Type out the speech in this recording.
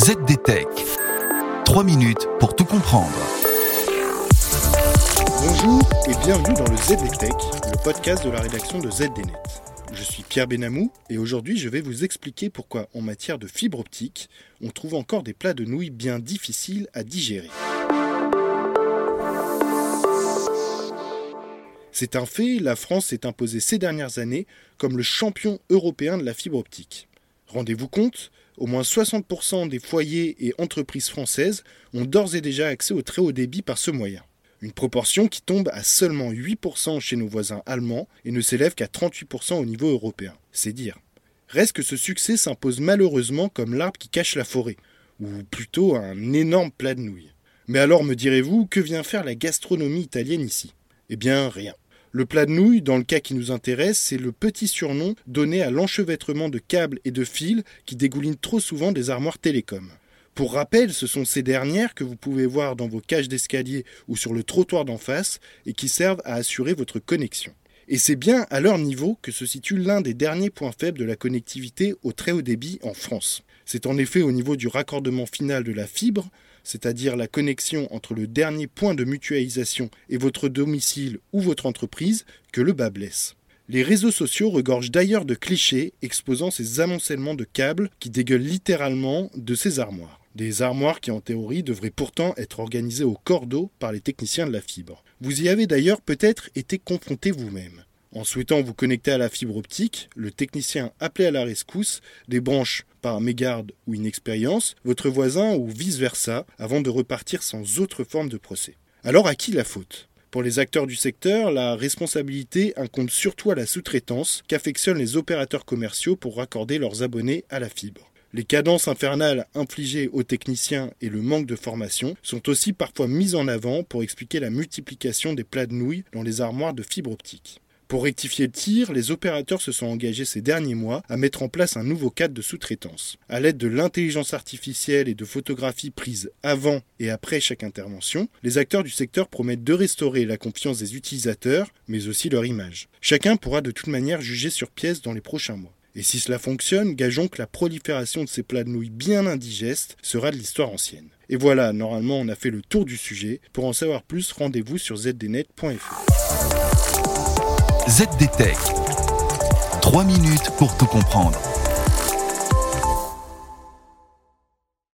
ZDTech. 3 minutes pour tout comprendre. Bonjour et bienvenue dans le ZDTech, le podcast de la rédaction de ZDNet. Je suis Pierre Benamou et aujourd'hui je vais vous expliquer pourquoi en matière de fibre optique, on trouve encore des plats de nouilles bien difficiles à digérer. C'est un fait, la France s'est imposée ces dernières années comme le champion européen de la fibre optique. Rendez-vous compte, au moins 60% des foyers et entreprises françaises ont d'ores et déjà accès au très haut débit par ce moyen. Une proportion qui tombe à seulement 8% chez nos voisins allemands et ne s'élève qu'à 38% au niveau européen. C'est dire. Reste que ce succès s'impose malheureusement comme l'arbre qui cache la forêt, ou plutôt un énorme plat de nouilles. Mais alors me direz-vous, que vient faire la gastronomie italienne ici? Eh bien rien. Le plat de nouilles, dans le cas qui nous intéresse, c'est le petit surnom donné à l'enchevêtrement de câbles et de fils qui dégoulinent trop souvent des armoires télécom. Pour rappel, ce sont ces dernières que vous pouvez voir dans vos cages d'escalier ou sur le trottoir d'en face et qui servent à assurer votre connexion. Et c'est bien à leur niveau que se situe l'un des derniers points faibles de la connectivité au très haut débit en France. C'est en effet au niveau du raccordement final de la fibre c'est-à-dire la connexion entre le dernier point de mutualisation et votre domicile ou votre entreprise, que le bas blesse. Les réseaux sociaux regorgent d'ailleurs de clichés exposant ces amoncellements de câbles qui dégueulent littéralement de ces armoires. Des armoires qui en théorie devraient pourtant être organisées au cordeau par les techniciens de la fibre. Vous y avez d'ailleurs peut-être été confronté vous-même. En souhaitant vous connecter à la fibre optique, le technicien appelé à la rescousse débranche par mégarde ou inexpérience votre voisin ou vice-versa avant de repartir sans autre forme de procès. Alors à qui la faute? Pour les acteurs du secteur, la responsabilité incombe surtout à la sous-traitance qu'affectionnent les opérateurs commerciaux pour raccorder leurs abonnés à la fibre. Les cadences infernales infligées aux techniciens et le manque de formation sont aussi parfois mises en avant pour expliquer la multiplication des plats de nouilles dans les armoires de fibre optique. Pour rectifier le tir, les opérateurs se sont engagés ces derniers mois à mettre en place un nouveau cadre de sous-traitance. À l'aide de l'intelligence artificielle et de photographies prises avant et après chaque intervention, les acteurs du secteur promettent de restaurer la confiance des utilisateurs, mais aussi leur image. Chacun pourra de toute manière juger sur pièce dans les prochains mois. Et si cela fonctionne, gageons que la prolifération de ces plats de nouilles bien indigestes sera de l'histoire ancienne. Et voilà, normalement on a fait le tour du sujet. Pour en savoir plus, rendez-vous sur zdnet.fr. ZDTech. 3 minutes pour tout comprendre.